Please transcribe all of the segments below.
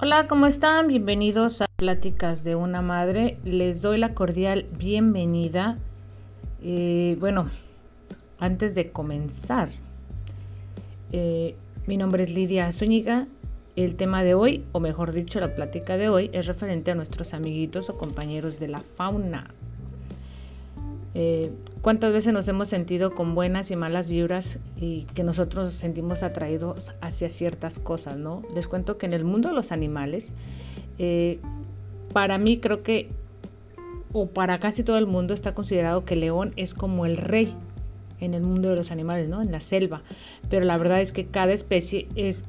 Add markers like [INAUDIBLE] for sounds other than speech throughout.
Hola, ¿cómo están? Bienvenidos a Pláticas de una Madre. Les doy la cordial bienvenida. Eh, bueno, antes de comenzar, eh, mi nombre es Lidia Zúñiga. El tema de hoy, o mejor dicho, la plática de hoy, es referente a nuestros amiguitos o compañeros de la fauna. Eh, ¿Cuántas veces nos hemos sentido con buenas y malas vibras y que nosotros nos sentimos atraídos hacia ciertas cosas, no? Les cuento que en el mundo de los animales, eh, para mí creo que, o para casi todo el mundo, está considerado que el león es como el rey en el mundo de los animales, ¿no? En la selva. Pero la verdad es que cada especie es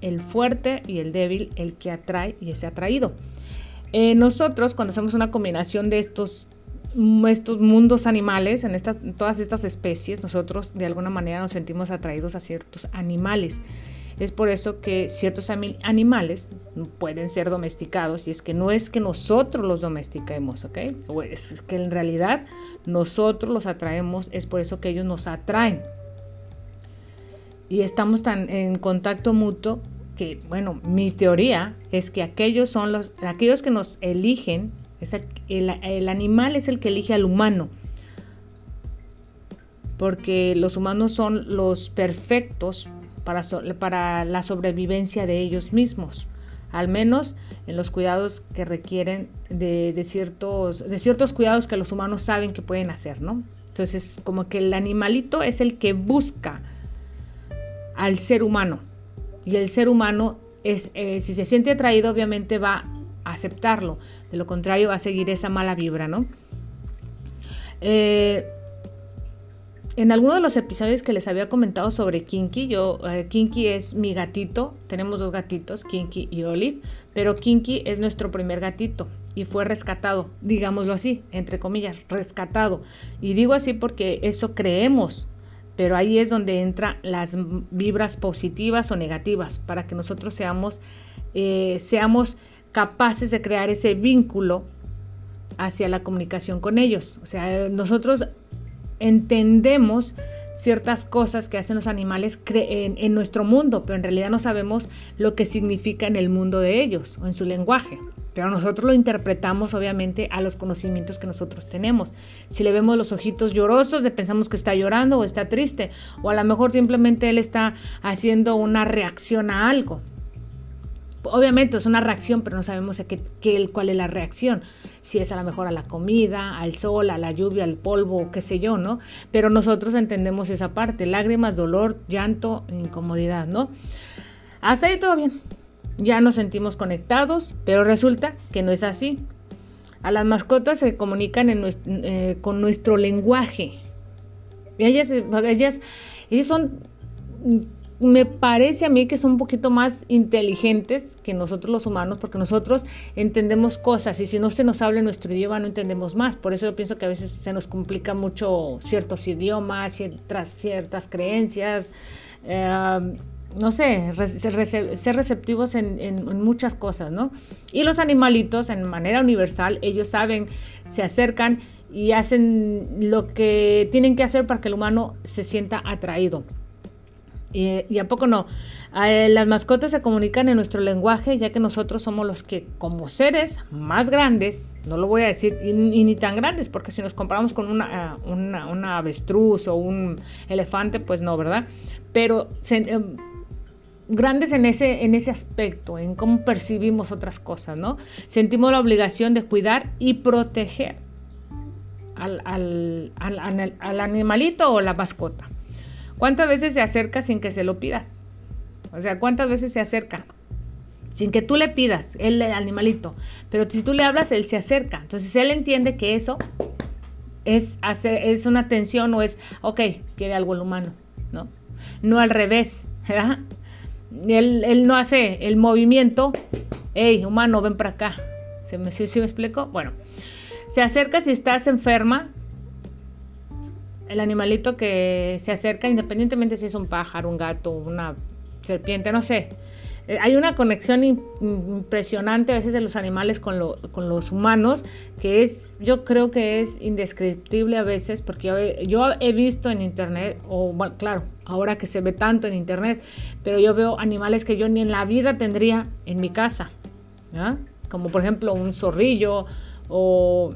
el fuerte y el débil el que atrae y es atraído. Eh, nosotros, cuando hacemos una combinación de estos estos mundos animales, en, estas, todas estas especies, nosotros de alguna manera nos sentimos atraídos a ciertos animales. Es por eso que ciertos animales pueden ser domesticados y es que no es que nosotros los domestiquemos, ¿ok? es que en realidad nosotros los atraemos, es por eso que ellos nos atraen. Y estamos tan en contacto mutuo que, bueno, mi teoría es que aquellos son los, aquellos que nos eligen el, animal es el que elige al humano, porque los humanos son los perfectos para, para la sobrevivencia de ellos mismos, al menos en los cuidados que requieren de, ciertos, de ciertos cuidados que los humanos saben que pueden hacer, ¿no? Entonces, como que el animalito es el que busca al ser humano y el ser humano es, eh, si se siente atraído, obviamente va aceptarlo. De lo contrario, va a seguir esa mala vibra, ¿no? Eh, en alguno de los episodios que les había comentado sobre Kinky, yo, eh, Kinky es mi gatito, tenemos dos gatitos, Kinky y Olive, pero Kinky es nuestro primer gatito y fue rescatado, digámoslo así, entre comillas, rescatado. Y digo así porque eso creemos, pero ahí es donde entran las vibras positivas o negativas, para que nosotros seamos, eh, seamos capaces de crear ese vínculo hacia la comunicación con ellos. O sea, nosotros entendemos ciertas cosas que hacen los animales en, nuestro mundo, pero en realidad no sabemos lo que significa en el mundo de ellos o en su lenguaje. Pero nosotros lo interpretamos obviamente a los conocimientos que nosotros tenemos. Si le vemos los ojitos llorosos, le pensamos que está llorando o está triste, o a lo mejor simplemente él está haciendo una reacción a algo obviamente es una reacción, pero no sabemos qué, cuál es la reacción. Si es a lo mejor a la comida, al sol, a la lluvia, al polvo, qué sé yo, ¿no? Pero nosotros entendemos esa parte, lágrimas, dolor, llanto, incomodidad, ¿no? Hasta ahí todo bien. Ya nos sentimos conectados, pero resulta que no es así. A las mascotas se comunican eh, con nuestro lenguaje. Ellas, ellas, ellas son me parece a mí que son un poquito más inteligentes que nosotros los humanos, porque nosotros entendemos cosas y si no se nos habla nuestro idioma no entendemos más. Por eso yo pienso que a veces se nos complica mucho ciertos idiomas, ciertas, ciertas creencias, eh, no sé, ser receptivos en, en, muchas cosas, ¿no? Y los animalitos, en manera universal, ellos saben, se acercan y hacen lo que tienen que hacer para que el humano se sienta atraído. Y, a poco no. Eh, las mascotas se comunican en nuestro lenguaje, ya que nosotros somos los que, como seres más grandes, no lo voy a decir, y, ni tan grandes, porque si nos comparamos con una, una, avestruz o un elefante, pues no, ¿verdad? Pero eh, grandes en ese, en ese aspecto, en cómo percibimos otras cosas, ¿no? Sentimos la obligación de cuidar y proteger al, al, al animalito o la mascota. ¿Cuántas veces se acerca sin que se lo pidas? O sea, ¿cuántas veces se acerca? Sin que tú le pidas, el animalito. Pero si tú le hablas, él se acerca. Entonces él entiende que eso es, hacer, es una tensión o es, ok, quiere algo el humano, ¿no? No al revés. Él, no hace el movimiento, hey, humano, ven para acá. ¿Se me, ¿sí, me explico? Bueno, se acerca si estás enferma, el animalito que se acerca, independientemente si es un pájaro, un gato, una serpiente, no sé, eh, hay una conexión impresionante a veces de los animales con, los humanos que es, yo creo que es indescriptible a veces, porque yo, he visto en internet, o claro, ahora que se ve tanto en internet, pero yo veo animales que yo ni en la vida tendría en mi casa, como por ejemplo un zorrillo o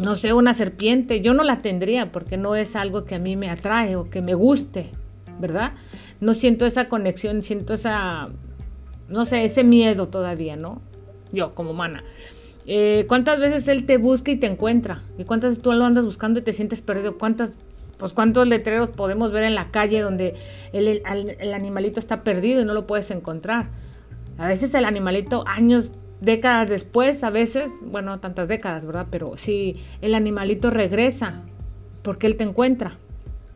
no sé, una serpiente, yo no la tendría porque no es algo que a mí me atrae o que me guste, ¿verdad? No siento esa conexión, siento esa, no sé, ese miedo todavía, ¿no? Yo como humana. Eh, ¿Cuántas veces él te busca y te encuentra? ¿Y cuántas veces tú lo andas buscando y te sientes perdido? ¿Cuántas, pues cuántos letreros podemos ver en la calle donde el, el animalito está perdido y no lo puedes encontrar? A veces el animalito años décadas después, a veces, bueno, tantas décadas, ¿verdad? Pero si el animalito regresa porque él te encuentra,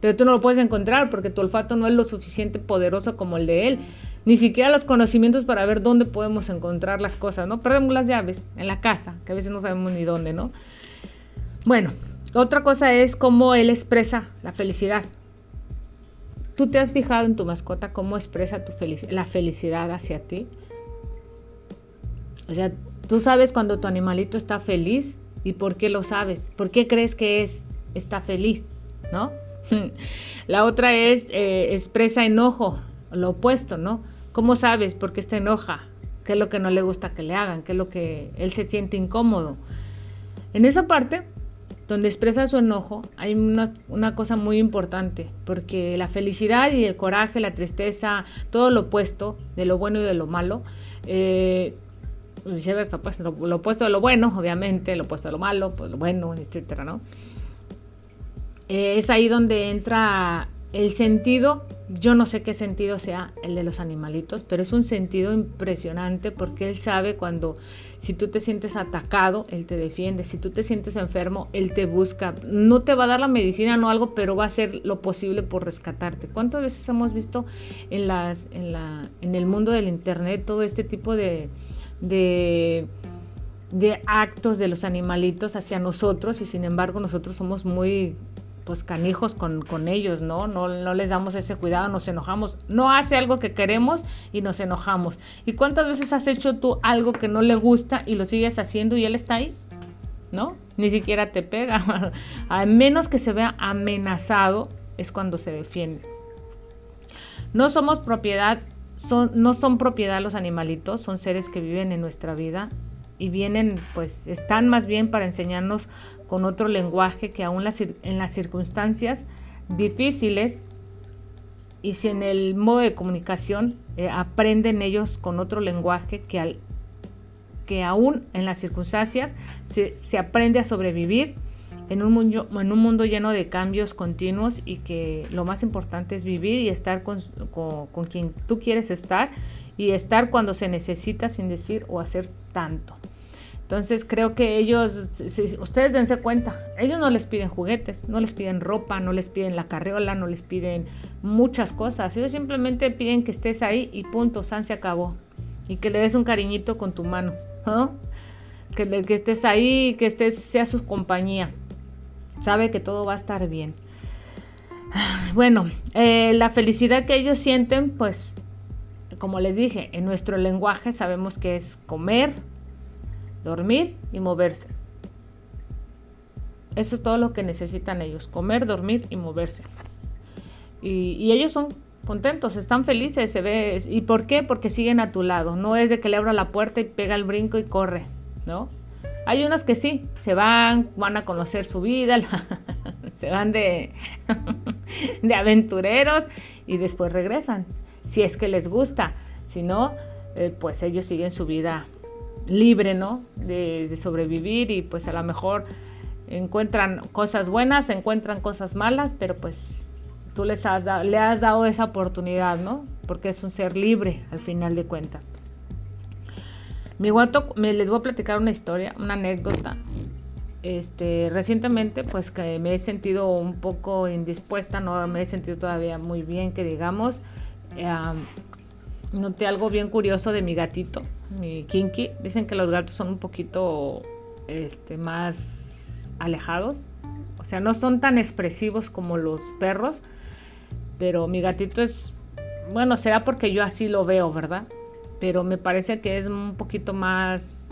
pero tú no lo puedes encontrar porque tu olfato no es lo suficiente poderoso como el de él, ni siquiera los conocimientos para ver dónde podemos encontrar las cosas, ¿no? Perdemos las llaves en la casa, que a veces no sabemos ni dónde, ¿no? Bueno, otra cosa es cómo él expresa la felicidad. ¿Tú te has fijado en tu mascota cómo expresa tu la felicidad hacia ti? O sea, tú sabes cuando tu animalito está feliz y por qué lo sabes, por qué crees que es está feliz, ¿no? [LAUGHS] La otra es eh, expresa enojo, lo opuesto, ¿no? ¿Cómo sabes por qué está enoja? ¿Qué es lo que no le gusta que le hagan? ¿Qué es lo que él se siente incómodo? En esa parte, donde expresa su enojo, hay una, cosa muy importante, porque la felicidad y el coraje, la tristeza, todo lo opuesto de lo bueno y de lo malo, eh, viceversa, pues lo, opuesto de lo bueno, obviamente, lo opuesto de lo malo, pues lo bueno, etcétera, ¿no? Es ahí donde entra el sentido, yo no sé qué sentido sea el de los animalitos, pero es un sentido impresionante porque él sabe cuando si tú te sientes atacado, él te defiende, si tú te sientes enfermo, él te busca, no te va a dar la medicina, no algo, pero va a hacer lo posible por rescatarte. ¿Cuántas veces hemos visto en las en la en el mundo del internet todo este tipo de de, actos de los animalitos hacia nosotros y sin embargo nosotros somos muy pues canijos con, ellos, ¿no? ¿no? No les damos ese cuidado, nos enojamos. No hace algo que queremos y nos enojamos. ¿Y cuántas veces has hecho tú algo que no le gusta y lo sigues haciendo y él está ahí? ¿No? Ni siquiera te pega. [LAUGHS] A menos que se vea amenazado es cuando se defiende. No somos propiedad no son propiedad los animalitos, son seres que viven en nuestra vida y vienen, pues están más bien para enseñarnos con otro lenguaje que aún en las circunstancias difíciles y si en el modo de comunicación eh, aprenden ellos con otro lenguaje que, al, que aún en las circunstancias se, se aprende a sobrevivir en un, mundo, en un mundo lleno de cambios continuos y que lo más importante es vivir y estar con, quien tú quieres estar y estar cuando se necesita sin decir o hacer tanto. Entonces creo que ellos, ustedes dense cuenta, ellos no les piden juguetes, no les piden ropa, no les piden la carriola, no les piden muchas cosas. Ellos simplemente piden que estés ahí y punto, San se acabó. Y que le des un cariñito con tu mano, que, que estés ahí, que estés, sea su compañía sabe que todo va a estar bien. Bueno, eh, la felicidad que ellos sienten, pues, como les dije, en nuestro lenguaje sabemos que es comer, dormir y moverse. Eso es todo lo que necesitan ellos, comer, dormir y moverse. Y, y, ellos son contentos, están felices, se ve. ¿Y por qué? Porque siguen a tu lado. No es de que le abra la puerta y pega el brinco y corre, ¿no? Hay unos que sí, se van, van a conocer su vida, [LAUGHS] se van de, [LAUGHS] de aventureros y después regresan, si es que les gusta. Si no, eh, pues ellos siguen su vida libre, ¿no? De, sobrevivir y pues a lo mejor encuentran cosas buenas, encuentran cosas malas, pero pues tú les has le has dado esa oportunidad, ¿no? Porque es un ser libre al final de cuentas. Mi guato, me les voy a platicar una historia, una anécdota. Este, recientemente, pues que me he sentido un poco indispuesta, no me he sentido todavía muy bien, que digamos. noté algo bien curioso de mi gatito, mi Kinky. Dicen que los gatos son un poquito este, más alejados, o sea, no son tan expresivos como los perros, pero mi gatito es, bueno, será porque yo así lo veo, ¿verdad? Pero me parece que es un poquito más,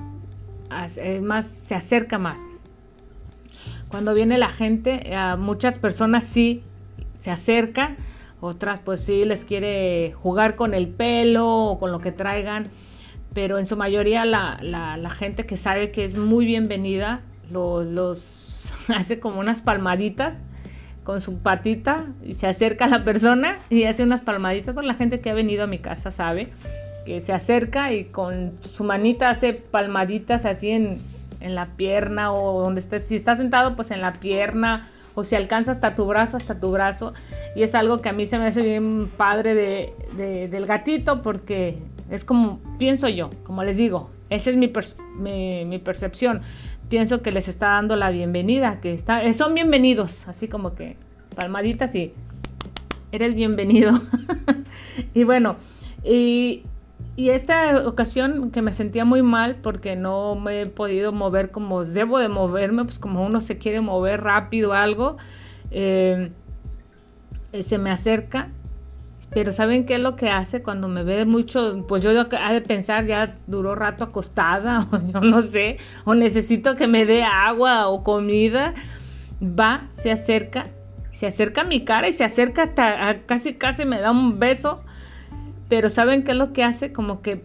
más se acerca más. Cuando viene la gente, a muchas personas sí se acerca, otras pues sí les quiere jugar con el pelo o con lo que traigan, pero en su mayoría la, la, gente que sabe que es muy bienvenida los, los [LAUGHS] hace como unas palmaditas con su patita y se acerca a la persona y hace unas palmaditas. Con la gente que ha venido a mi casa sabe que se acerca y con su manita hace palmaditas así en, en la pierna o donde estés. Si está sentado, pues en la pierna o si alcanza hasta tu brazo, hasta tu brazo. Y es algo que a mí se me hace bien padre de, del gatito porque es como, pienso yo, como les digo, esa es mi, mi, mi percepción pienso que les está dando la bienvenida, que está, eh, son bienvenidos, así como que palmaditas y eres bienvenido. [LAUGHS] y bueno, y, y, esta ocasión que me sentía muy mal porque no me he podido mover como debo de moverme, pues como uno se quiere mover rápido algo, eh, se me acerca pero ¿saben qué es lo que hace cuando me ve mucho? Pues yo ha de pensar, ya duró rato acostada, [LAUGHS] o yo no sé, o necesito que me dé agua o comida. Va, se acerca, se acerca a mi cara y se acerca hasta, casi, casi me da un beso. Pero ¿saben qué es lo que hace? Como que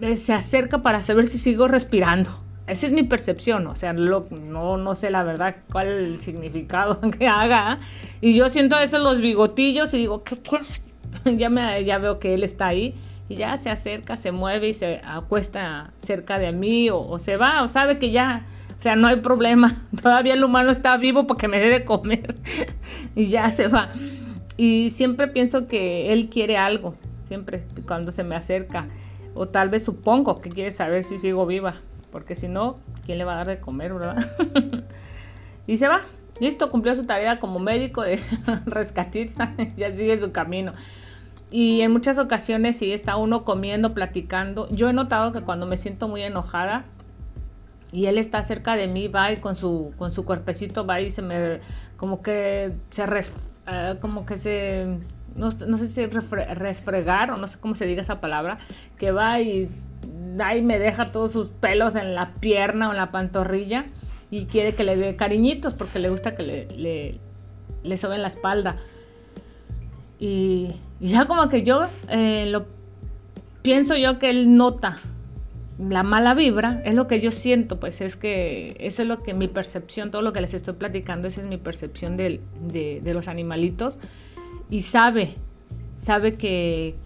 eh, se acerca para saber si sigo respirando. Esa es mi percepción, o sea, no, no sé la verdad cuál es el significado [LAUGHS] que haga. Y yo siento a veces los bigotillos y digo, ¿qué, [LAUGHS] ya, me, ya veo que él está ahí y ya se acerca, se mueve y se acuesta cerca de mí o, se va o sabe que ya, o sea, no hay problema. [LAUGHS] Todavía el humano está vivo porque me debe comer y ya se va. Y siempre pienso que él quiere algo, siempre cuando se me acerca. O tal vez supongo que quiere saber si sigo viva porque si no, ¿quién le va a dar de comer, verdad? [LAUGHS] y se va. Listo, cumplió su tarea como médico de [LAUGHS] rescatista, [LAUGHS] ya sigue su camino. Y en muchas ocasiones sí está uno comiendo, platicando. Yo he notado que cuando me siento muy enojada y él está cerca de mí, va y con su, con su cuerpecito va y se me, como que se, eh, como que se, no, sé si resfregar o no sé cómo se diga esa palabra, que va y ahí me deja todos sus pelos en la pierna o en la pantorrilla y quiere que le dé cariñitos porque le gusta que le, le, le soben la espalda. Y, ya como que yo eh, lo pienso yo que él nota la mala vibra, es lo que yo siento, pues es que eso es lo que mi percepción, todo lo que les estoy platicando, esa es mi percepción de, de, los animalitos y sabe, sabe que,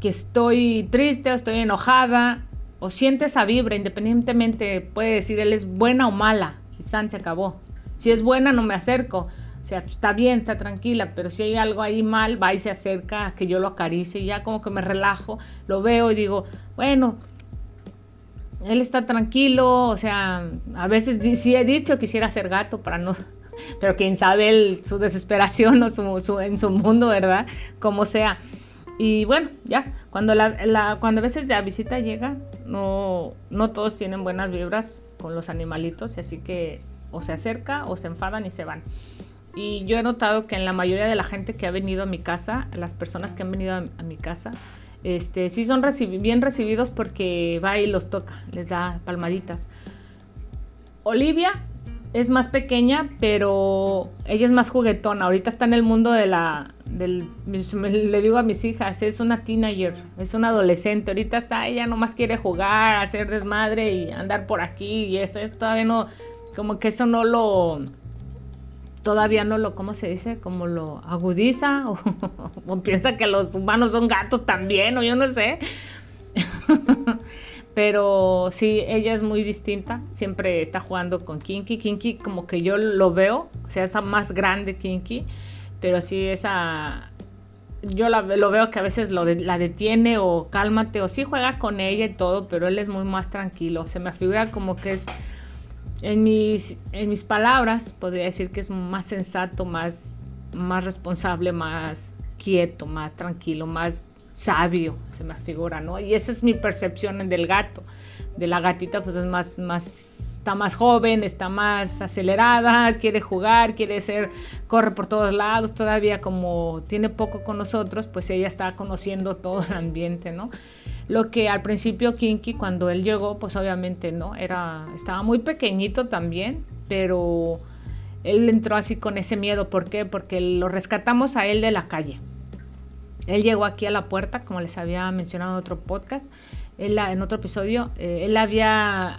que estoy triste o estoy enojada o siente esa vibra, independientemente puede decir él es buena o mala, y San se acabó. Si es buena no me acerco, o sea, está bien, está tranquila, pero si hay algo ahí mal, va y se acerca que yo lo acaricie y ya como que me relajo, lo veo y digo, bueno, él está tranquilo, o sea, a veces sí he dicho quisiera ser gato para no, [LAUGHS] pero quién sabe su desesperación o su, en su mundo, ¿verdad? Como sea. Y bueno, ya, cuando, la, cuando a veces la visita llega, no, no todos tienen buenas vibras con los animalitos, así que o se acerca o se enfadan y se van. Y yo he notado que en la mayoría de la gente que ha venido a mi casa, las personas que han venido a, mi casa, este, sí son bien recibidos porque va y los toca, les da palmaditas. Olivia es más pequeña, pero ella es más juguetona. Ahorita está en el mundo de la, del, le digo a mis hijas, es una teenager, es una adolescente, ahorita está, ella nomás quiere jugar, hacer desmadre y andar por aquí y esto, esto todavía no, como que eso no lo, todavía no lo, ¿cómo se dice? Como lo agudiza [LAUGHS] o, piensa que los humanos son gatos también o yo no sé. [LAUGHS] Pero sí, ella es muy distinta, siempre está jugando con Kinky. Kinky como que yo lo veo, o sea, esa más grande Kinky pero sí esa yo lo veo que a veces la detiene o cálmate o sí juega con ella y todo, pero él es muy más tranquilo. Se me figura como que es en mis en mis palabras podría decir que es más sensato, más más responsable, más quieto, más tranquilo, más sabio, se me figura, ¿no? Y esa es mi percepción del gato. De la gatita pues es más más está más joven, está más acelerada, quiere jugar, quiere ser, corre por todos lados, todavía como tiene poco con nosotros, pues ella está conociendo todo el ambiente, ¿no? Lo que al principio Kinky, cuando él llegó, pues obviamente no, era, estaba muy pequeñito también, pero él entró así con ese miedo. ¿Por qué? Porque lo rescatamos a él de la calle. Él llegó aquí a la puerta, como les había mencionado en otro podcast, él, en otro episodio, eh, él había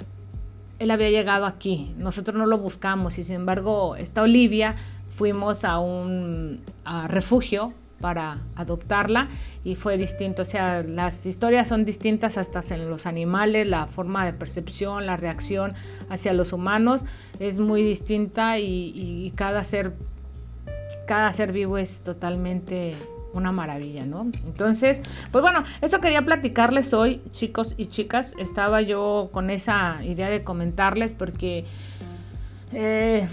él había llegado aquí, nosotros no lo buscamos y sin embargo esta Olivia fuimos a un refugio para adoptarla y fue distinto, o sea, las historias son distintas hasta en los animales, la forma de percepción, la reacción hacia los humanos es muy distinta y, cada ser cada ser vivo es totalmente una maravilla, ¿no? Entonces, pues bueno, eso quería platicarles hoy, chicos y chicas. Estaba yo con esa idea de comentarles porque eh,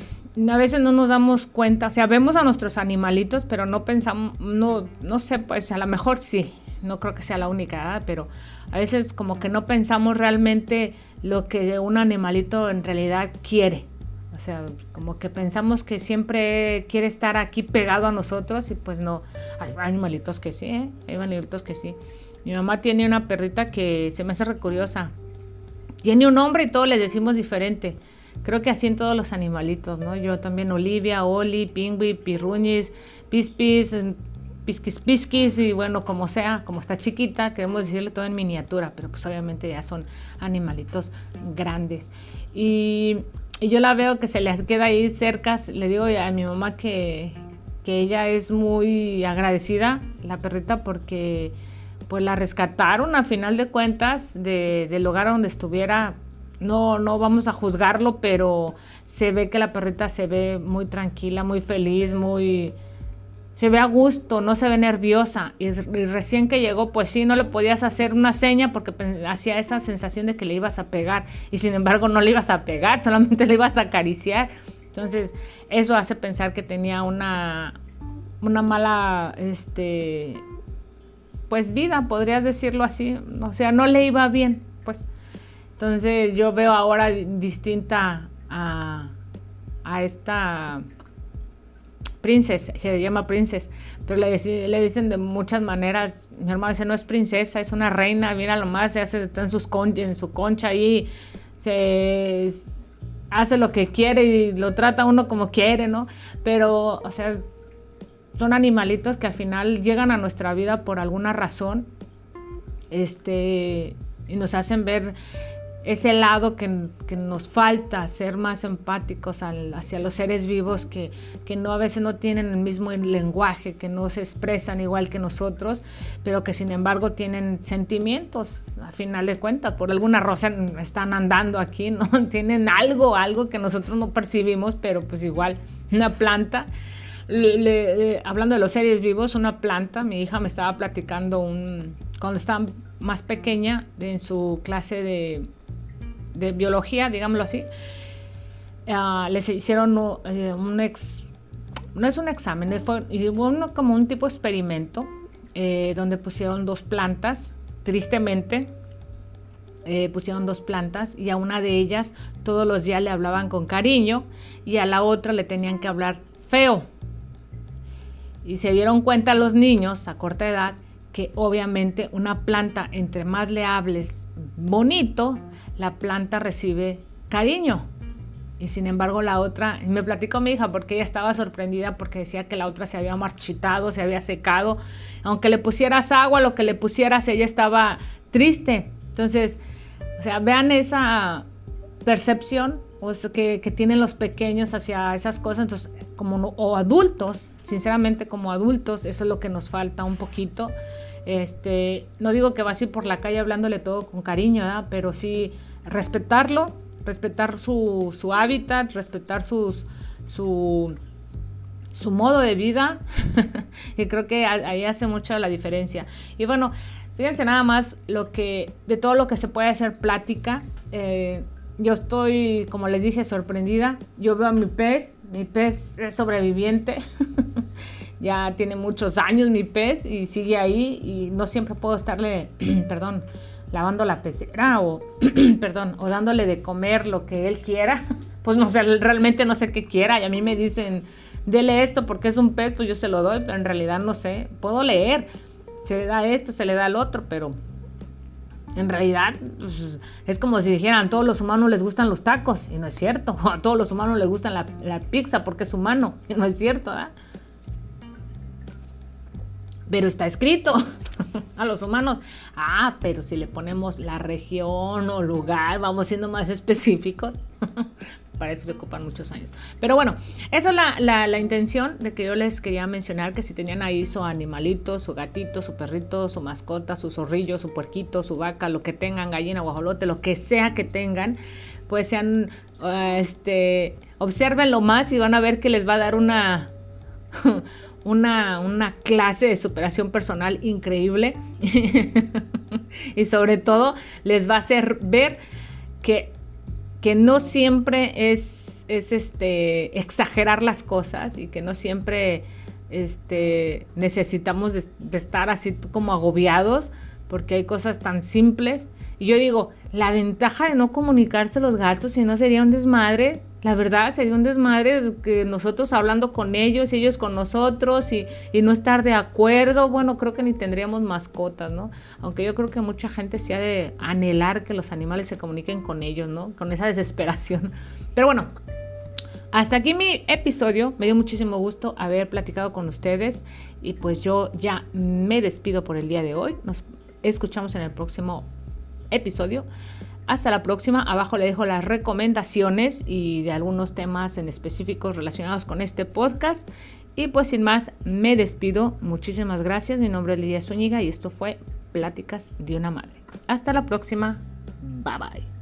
a veces no nos damos cuenta, o sea, vemos a nuestros animalitos, pero no pensamos, no, no sé, pues a lo mejor sí, no creo que sea la única, pero a veces como que no pensamos realmente lo que un animalito en realidad quiere. O sea, como que pensamos que siempre quiere estar aquí pegado a nosotros y pues no. Hay animalitos que sí, ¿eh? Hay animalitos que sí. Mi mamá tiene una perrita que se me hace recuriosa. Tiene un nombre y todos le decimos diferente. Creo que así en todos los animalitos, ¿no? Yo también Olivia, Oli, Pingüi, Pirruñis, Pispis, Pisquis Pisquis y bueno, como sea, como está chiquita, queremos decirle todo en miniatura, pero pues obviamente ya son animalitos grandes. Y, yo la veo que se le queda ahí cerca, le digo a mi mamá que, que ella es muy agradecida, la perrita, porque pues la rescataron a final de cuentas de, del lugar donde estuviera no, no vamos a juzgarlo, pero se ve que la perrita se ve muy tranquila, muy feliz, muy... Se ve a gusto, no se ve nerviosa. Y, recién que llegó, pues sí, no le podías hacer una seña porque hacía esa sensación de que le ibas a pegar. Y sin embargo no le ibas a pegar, [LAUGHS] solamente le ibas a acariciar. Entonces, eso hace pensar que tenía una, una mala, este, pues vida, podrías decirlo así. O sea, no le iba bien, pues. Entonces yo veo ahora distinta a, esta princesa, se llama princesa, pero le, le, dicen de muchas maneras. Mi hermano dice, no es princesa, es una reina, mira lo más, se hace está en, sus en su concha ahí, se hace lo que quiere y lo trata uno como quiere, ¿no? Pero, o sea, son animalitos que al final llegan a nuestra vida por alguna razón, este, y nos hacen ver ese lado que, nos falta, ser más empáticos hacia los seres vivos que, no a veces no tienen el mismo lenguaje, que no se expresan igual que nosotros, pero que sin embargo tienen sentimientos, a final de cuentas, por alguna razón están andando aquí, ¿no? [LAUGHS] Tienen algo, algo que nosotros no percibimos, pero pues igual, una planta. hablando de los seres vivos, una planta, mi hija me estaba platicando un, cuando estaba más pequeña en su clase de de biología, digámoslo así, uh, les hicieron uh, un ex, no es un examen, fue como un tipo de experimento eh, donde pusieron dos plantas, tristemente, eh, pusieron dos plantas y a una de ellas todos los días le hablaban con cariño y a la otra le tenían que hablar feo. Y se dieron cuenta los niños a corta edad que obviamente una planta entre más le hables bonito, la planta recibe cariño. Y sin embargo la otra, me platicó mi hija porque ella estaba sorprendida porque decía que la otra se había marchitado, se había secado. Aunque le pusieras agua, lo que le pusieras, ella estaba triste. Entonces, o sea, vean esa percepción que, que tienen los pequeños hacia esas cosas. Entonces, como o adultos, sinceramente como adultos, eso es lo que nos falta un poquito. Este, no digo que va así por la calle hablándole todo con cariño, pero sí respetarlo, respetar su, su hábitat, respetar su, su modo de vida. [LAUGHS] y creo que ahí hace mucha la diferencia. Y bueno, fíjense nada más lo que, de todo lo que se puede hacer plática. Eh, yo estoy, como les dije, sorprendida. Yo veo a mi pez, mi pez es sobreviviente. [LAUGHS] ya tiene muchos años mi pez y sigue ahí y no siempre puedo estarle, [CLEARS THROAT] perdón, lavando la pecera o, [CLEARS THROAT] perdón, o dándole de comer lo que él quiera, [LAUGHS] pues no sé, realmente no sé qué quiera y a mí me dicen, dele esto porque es un pez, pues yo se lo doy, pero en realidad no sé, puedo leer, se le da esto, se le da el otro, pero En realidad pues, es como si dijeran, todos los humanos les gustan los tacos, y no es cierto. [LAUGHS] a todos los humanos les gustan la, pizza porque es humano, [LAUGHS] y no es cierto. Pero está escrito [LAUGHS] a los humanos. Ah, pero si le ponemos la región o lugar, vamos siendo más [LAUGHS] específicos. para eso se ocupan muchos años. Pero bueno, esa es la, intención de que yo les quería mencionar que si tenían ahí su animalito, su gatito, su perrito, su mascota, su zorrillo, su puerquito, su vaca, lo que tengan, gallina, guajolote, lo que sea que tengan, pues sean, uh, este, observenlo más y van a ver que les va a dar una... [LAUGHS] Una, una, clase de superación personal increíble [LAUGHS] y sobre todo les va a hacer ver que que no siempre es, es este, exagerar las cosas y que no siempre este, necesitamos de, estar así como agobiados porque hay cosas tan simples. Y yo digo, la ventaja de no comunicarse los gatos, si no sería un desmadre, la verdad sería un desmadre que nosotros hablando con ellos y ellos con nosotros y, no estar de acuerdo. Bueno, creo que ni tendríamos mascotas, ¿no? Aunque yo creo que mucha gente se ha de anhelar que los animales se comuniquen con ellos, ¿no? Con esa [LAUGHS] desesperación. Pero bueno, hasta aquí mi episodio. Me dio muchísimo gusto haber platicado con ustedes y pues yo ya me despido por el día de hoy. Nos escuchamos en el próximo episodio. Hasta la próxima. Abajo le dejo las recomendaciones y de algunos temas en específicos relacionados con este podcast. Y pues sin más, me despido. Muchísimas gracias. Mi nombre es Lidia Zúñiga y esto fue Pláticas de una Madre. Hasta la próxima. Bye bye.